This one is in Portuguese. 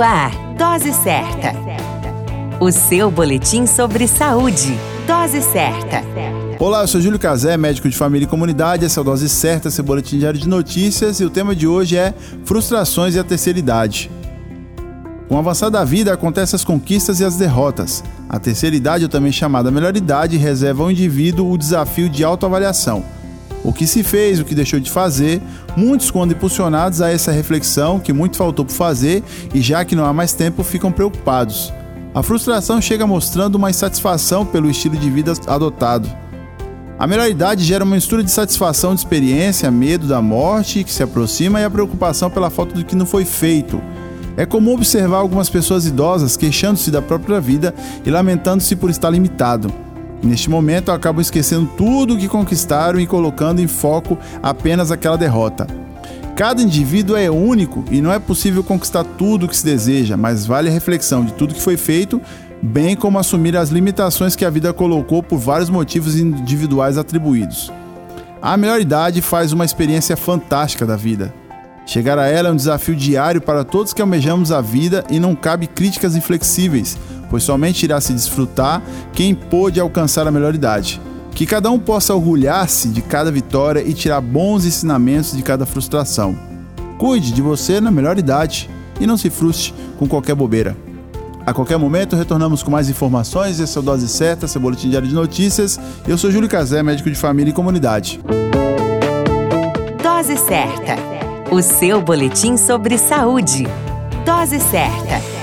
Ar, Dose Certa. O seu boletim sobre saúde. Dose Certa. Olá, eu sou Júlio Cazé, médico de família e comunidade. Essa é a Dose Certa, seu boletim diário de notícias. E o tema de hoje é frustrações e a terceira idade. Com o avançar da vida, acontecem as conquistas e as derrotas. A terceira idade, ou também chamada melhor idade, reserva ao indivíduo o desafio de autoavaliação o que se fez, o que deixou de fazer, muitos, quando impulsionados a essa reflexão que muito faltou por fazer e já que não há mais tempo, ficam preocupados. A frustração chega mostrando uma insatisfação pelo estilo de vida adotado. A melhor idade gera uma mistura de satisfação de experiência, medo da morte que se aproxima e a preocupação pela falta do que não foi feito. É comum observar algumas pessoas idosas queixando-se da própria vida e lamentando-se por estar limitado. Neste momento, acabam esquecendo tudo o que conquistaram e colocando em foco apenas aquela derrota. Cada indivíduo é único e não é possível conquistar tudo o que se deseja, mas vale a reflexão de tudo que foi feito, bem como assumir as limitações que a vida colocou por vários motivos individuais atribuídos. A melhor idade faz uma experiência fantástica da vida. Chegar a ela é um desafio diário para todos que almejamos a vida e não cabe críticas inflexíveis, pois somente irá se desfrutar quem pôde alcançar a melhor idade. Que cada um possa orgulhar-se de cada vitória e tirar bons ensinamentos de cada frustração. Cuide de você na melhor idade e não se frustre com qualquer bobeira. A qualquer momento retornamos com mais informações. Esse é Dose Certa, seu boletim diário de notícias. Eu sou Júlio Cazé, médico de família e comunidade. Dose Certa, o seu boletim sobre saúde. Dose Certa.